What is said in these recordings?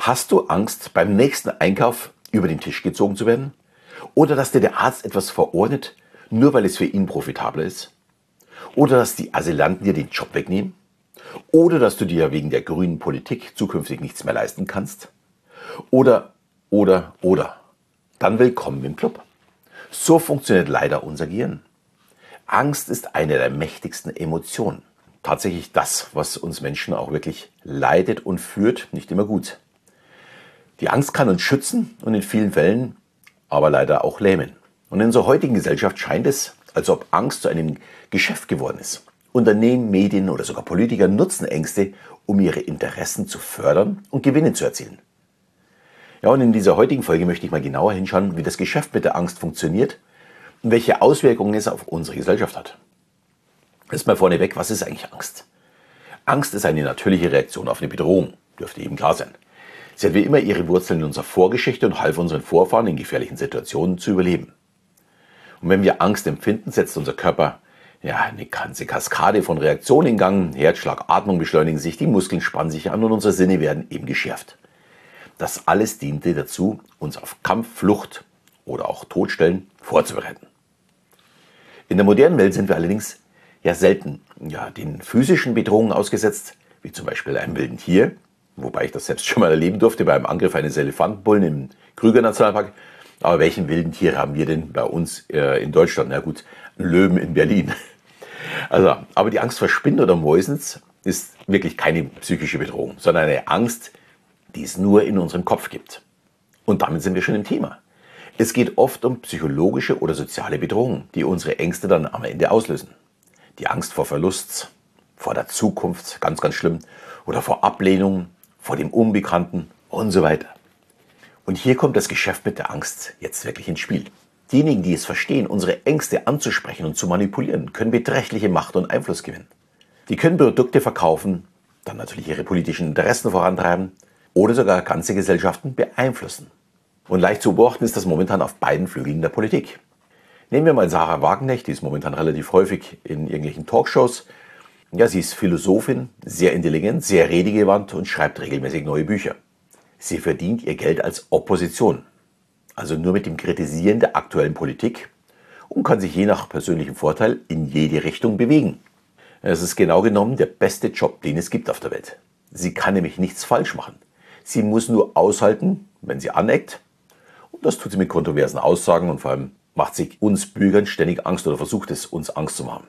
Hast du Angst, beim nächsten Einkauf über den Tisch gezogen zu werden? Oder dass dir der Arzt etwas verordnet, nur weil es für ihn profitabler ist? Oder dass die Asylanten dir den Job wegnehmen? Oder dass du dir wegen der grünen Politik zukünftig nichts mehr leisten kannst? Oder, oder, oder. Dann willkommen im Club. So funktioniert leider unser Gehirn. Angst ist eine der mächtigsten Emotionen. Tatsächlich das, was uns Menschen auch wirklich leidet und führt, nicht immer gut. Die Angst kann uns schützen und in vielen Fällen aber leider auch lähmen. Und in unserer heutigen Gesellschaft scheint es, als ob Angst zu einem Geschäft geworden ist. Unternehmen, Medien oder sogar Politiker nutzen Ängste, um ihre Interessen zu fördern und Gewinne zu erzielen. Ja, und in dieser heutigen Folge möchte ich mal genauer hinschauen, wie das Geschäft mit der Angst funktioniert und welche Auswirkungen es auf unsere Gesellschaft hat. Erstmal vorneweg, was ist eigentlich Angst? Angst ist eine natürliche Reaktion auf eine Bedrohung, dürfte eben klar sein. Sie hat wie immer ihre Wurzeln in unserer Vorgeschichte und half unseren Vorfahren in gefährlichen Situationen zu überleben. Und wenn wir Angst empfinden, setzt unser Körper ja, eine ganze Kaskade von Reaktionen in Gang. Herzschlag, Atmung beschleunigen sich, die Muskeln spannen sich an und unsere Sinne werden eben geschärft. Das alles diente dazu, uns auf Kampf, Flucht oder auch Todstellen vorzubereiten. In der modernen Welt sind wir allerdings ja selten ja, den physischen Bedrohungen ausgesetzt, wie zum Beispiel einem wilden Tier, wobei ich das selbst schon mal erleben durfte beim Angriff eines Elefantenbullen im Krüger Nationalpark. Aber welchen wilden Tiere haben wir denn bei uns äh, in Deutschland? Na gut, Löwen in Berlin. Also, aber die Angst vor Spinnen oder Mäusens ist wirklich keine psychische Bedrohung, sondern eine Angst, die es nur in unserem Kopf gibt. Und damit sind wir schon im Thema. Es geht oft um psychologische oder soziale Bedrohungen, die unsere Ängste dann am Ende auslösen. Die Angst vor Verlust, vor der Zukunft, ganz, ganz schlimm, oder vor Ablehnung, vor dem Unbekannten und so weiter. Und hier kommt das Geschäft mit der Angst jetzt wirklich ins Spiel. Diejenigen, die es verstehen, unsere Ängste anzusprechen und zu manipulieren, können beträchtliche Macht und Einfluss gewinnen. Die können Produkte verkaufen, dann natürlich ihre politischen Interessen vorantreiben oder sogar ganze Gesellschaften beeinflussen. Und leicht zu beobachten ist das momentan auf beiden Flügeln der Politik. Nehmen wir mal Sarah Wagenknecht, die ist momentan relativ häufig in irgendwelchen Talkshows. Ja, sie ist Philosophin, sehr intelligent, sehr redegewandt und schreibt regelmäßig neue Bücher. Sie verdient ihr Geld als Opposition, also nur mit dem Kritisieren der aktuellen Politik und kann sich je nach persönlichem Vorteil in jede Richtung bewegen. Es ist genau genommen der beste Job, den es gibt auf der Welt. Sie kann nämlich nichts falsch machen. Sie muss nur aushalten, wenn sie aneckt. Und das tut sie mit kontroversen Aussagen und vor allem macht sie uns Bürgern ständig Angst oder versucht es, uns Angst zu machen.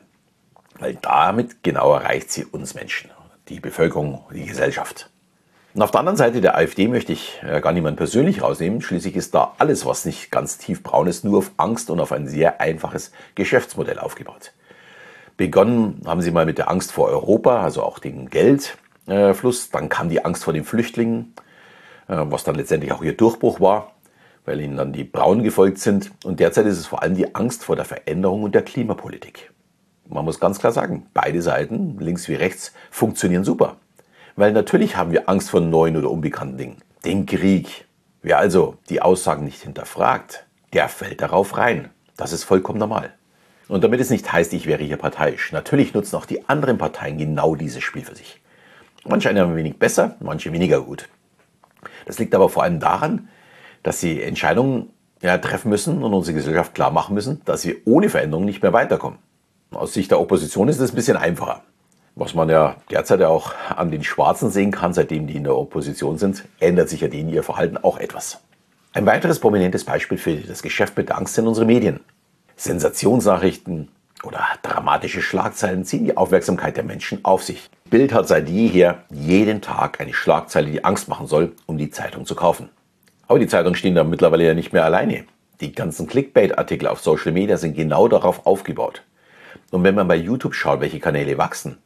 Weil damit genau erreicht sie uns Menschen, die Bevölkerung, die Gesellschaft. Und auf der anderen Seite der AfD möchte ich äh, gar niemanden persönlich rausnehmen. Schließlich ist da alles, was nicht ganz tiefbraun ist, nur auf Angst und auf ein sehr einfaches Geschäftsmodell aufgebaut. Begonnen haben sie mal mit der Angst vor Europa, also auch dem Geldfluss. Dann kam die Angst vor den Flüchtlingen, äh, was dann letztendlich auch ihr Durchbruch war, weil ihnen dann die Braunen gefolgt sind. Und derzeit ist es vor allem die Angst vor der Veränderung und der Klimapolitik. Man muss ganz klar sagen, beide Seiten, links wie rechts, funktionieren super. Weil natürlich haben wir Angst vor neuen oder unbekannten Dingen. Den Krieg. Wer also die Aussagen nicht hinterfragt, der fällt darauf rein. Das ist vollkommen normal. Und damit es nicht heißt, ich wäre hier parteiisch. Natürlich nutzen auch die anderen Parteien genau dieses Spiel für sich. Manche ein wenig besser, manche weniger gut. Das liegt aber vor allem daran, dass sie Entscheidungen ja, treffen müssen und unsere Gesellschaft klar machen müssen, dass wir ohne Veränderung nicht mehr weiterkommen. Aus Sicht der Opposition ist es ein bisschen einfacher. Was man ja derzeit auch an den Schwarzen sehen kann, seitdem die in der Opposition sind, ändert sich ja denen ihr Verhalten auch etwas. Ein weiteres prominentes Beispiel für das Geschäft mit Angst sind unsere Medien. Sensationsnachrichten oder dramatische Schlagzeilen ziehen die Aufmerksamkeit der Menschen auf sich. Bild hat seit jeher jeden Tag eine Schlagzeile, die Angst machen soll, um die Zeitung zu kaufen. Aber die Zeitungen stehen da mittlerweile ja nicht mehr alleine. Die ganzen Clickbait-Artikel auf Social Media sind genau darauf aufgebaut. Und wenn man bei YouTube schaut, welche Kanäle wachsen,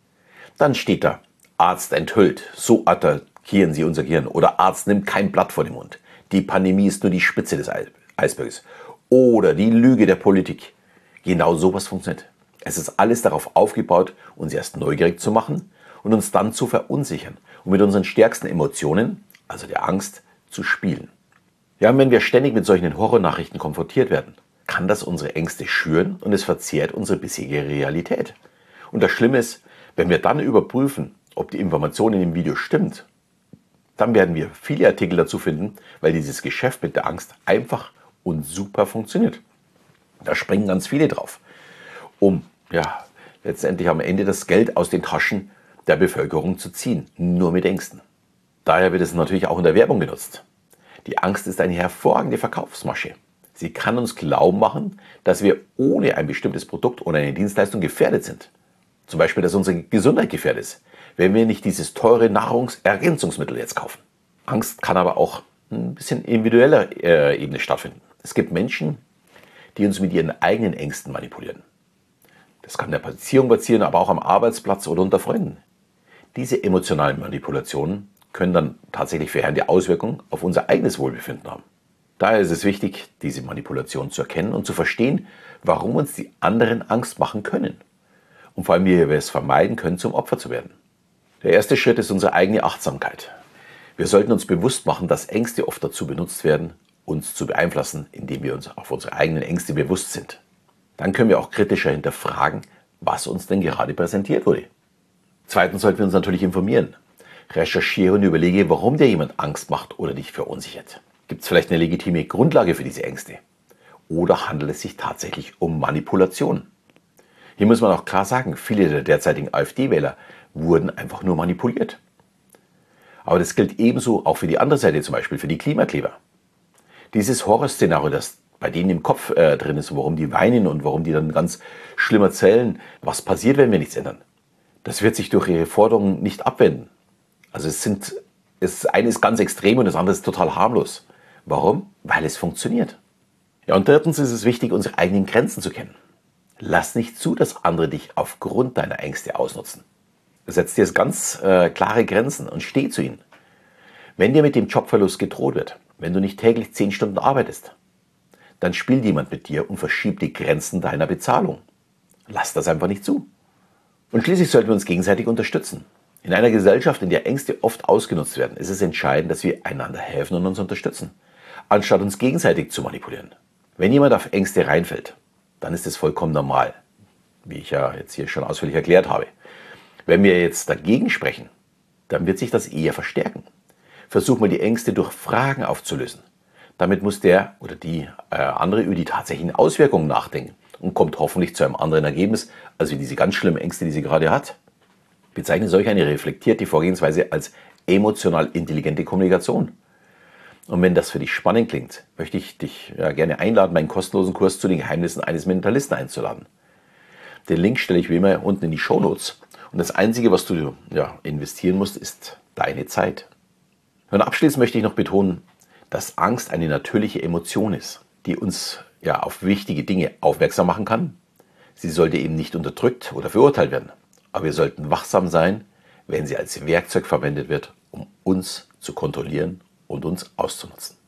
dann steht da, Arzt enthüllt, so attackieren Sie unser Gehirn. Oder Arzt nimmt kein Blatt vor den Mund. Die Pandemie ist nur die Spitze des Eisberges. Oder die Lüge der Politik. Genau sowas funktioniert. Es ist alles darauf aufgebaut, uns erst neugierig zu machen und uns dann zu verunsichern und mit unseren stärksten Emotionen, also der Angst, zu spielen. Ja, und wenn wir ständig mit solchen Horrornachrichten konfrontiert werden, kann das unsere Ängste schüren und es verzehrt unsere bisherige Realität. Und das Schlimme ist, wenn wir dann überprüfen, ob die Information in dem Video stimmt, dann werden wir viele Artikel dazu finden, weil dieses Geschäft mit der Angst einfach und super funktioniert. Da springen ganz viele drauf, um ja, letztendlich am Ende das Geld aus den Taschen der Bevölkerung zu ziehen, nur mit Ängsten. Daher wird es natürlich auch in der Werbung genutzt. Die Angst ist eine hervorragende Verkaufsmasche. Sie kann uns glauben machen, dass wir ohne ein bestimmtes Produkt oder eine Dienstleistung gefährdet sind. Zum Beispiel, dass unsere Gesundheit gefährdet ist, wenn wir nicht dieses teure Nahrungsergänzungsmittel jetzt kaufen. Angst kann aber auch ein bisschen individueller äh, Ebene stattfinden. Es gibt Menschen, die uns mit ihren eigenen Ängsten manipulieren. Das kann in der Beziehung passieren, aber auch am Arbeitsplatz oder unter Freunden. Diese emotionalen Manipulationen können dann tatsächlich verheerende Auswirkungen auf unser eigenes Wohlbefinden haben. Daher ist es wichtig, diese Manipulation zu erkennen und zu verstehen, warum uns die anderen Angst machen können. Und vor allem, wie wir es vermeiden können, zum Opfer zu werden. Der erste Schritt ist unsere eigene Achtsamkeit. Wir sollten uns bewusst machen, dass Ängste oft dazu benutzt werden, uns zu beeinflussen, indem wir uns auf unsere eigenen Ängste bewusst sind. Dann können wir auch kritischer hinterfragen, was uns denn gerade präsentiert wurde. Zweitens sollten wir uns natürlich informieren. Recherchiere und überlege, warum dir jemand Angst macht oder dich verunsichert. Gibt es vielleicht eine legitime Grundlage für diese Ängste? Oder handelt es sich tatsächlich um Manipulation? Hier muss man auch klar sagen, viele der derzeitigen AfD-Wähler wurden einfach nur manipuliert. Aber das gilt ebenso auch für die andere Seite, zum Beispiel für die Klimakleber. Dieses Horrorszenario, das bei denen im Kopf äh, drin ist, warum die weinen und warum die dann ganz schlimm erzählen, was passiert, wenn wir nichts ändern, das wird sich durch ihre Forderungen nicht abwenden. Also es sind, es eine ist ganz extrem und das andere ist total harmlos. Warum? Weil es funktioniert. Ja, und drittens ist es wichtig, unsere eigenen Grenzen zu kennen. Lass nicht zu, dass andere dich aufgrund deiner Ängste ausnutzen. Setz dir ganz äh, klare Grenzen und steh zu ihnen. Wenn dir mit dem Jobverlust gedroht wird, wenn du nicht täglich zehn Stunden arbeitest, dann spielt jemand mit dir und verschiebt die Grenzen deiner Bezahlung. Lass das einfach nicht zu. Und schließlich sollten wir uns gegenseitig unterstützen. In einer Gesellschaft, in der Ängste oft ausgenutzt werden, ist es entscheidend, dass wir einander helfen und uns unterstützen, anstatt uns gegenseitig zu manipulieren. Wenn jemand auf Ängste reinfällt, dann ist es vollkommen normal, wie ich ja jetzt hier schon ausführlich erklärt habe. Wenn wir jetzt dagegen sprechen, dann wird sich das eher verstärken. Versuch mal die Ängste durch Fragen aufzulösen. Damit muss der oder die äh, andere über die tatsächlichen Auswirkungen nachdenken und kommt hoffentlich zu einem anderen Ergebnis, als wie diese ganz schlimmen Ängste, die sie gerade hat. Bezeichne solch eine reflektierte Vorgehensweise als emotional intelligente Kommunikation. Und wenn das für dich spannend klingt, möchte ich dich ja, gerne einladen, meinen kostenlosen Kurs zu den Geheimnissen eines Mentalisten einzuladen. Den Link stelle ich wie immer unten in die Show Notes. Und das Einzige, was du ja, investieren musst, ist deine Zeit. Und abschließend möchte ich noch betonen, dass Angst eine natürliche Emotion ist, die uns ja auf wichtige Dinge aufmerksam machen kann. Sie sollte eben nicht unterdrückt oder verurteilt werden. Aber wir sollten wachsam sein, wenn sie als Werkzeug verwendet wird, um uns zu kontrollieren und uns auszunutzen.